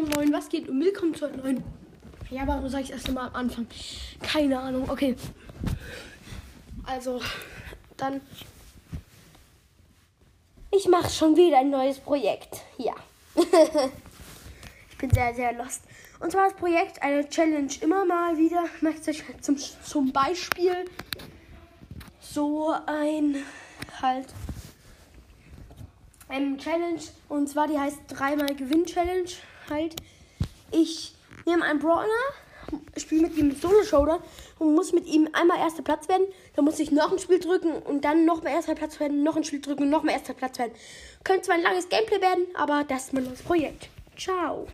Moin Moin, was geht? Und willkommen zu einem neuen. Ja, warum sage ich erst mal am Anfang? Keine Ahnung, okay. Also, dann. Ich mache schon wieder ein neues Projekt. Ja. ich bin sehr, sehr lost. Und zwar das Projekt, eine Challenge immer mal wieder. Möchte ich zum, zum Beispiel so ein halt ähm, Challenge und zwar die heißt dreimal Gewinn Challenge halt. Ich nehme einen Brawler, spiele mit ihm Solo Showdown und muss mit ihm einmal erster Platz werden. Dann muss ich noch ein Spiel drücken und dann noch mal erster Platz werden, noch ein Spiel drücken und noch mal erster Platz werden. Könnte zwar ein langes Gameplay werden, aber das ist mein neues Projekt. Ciao.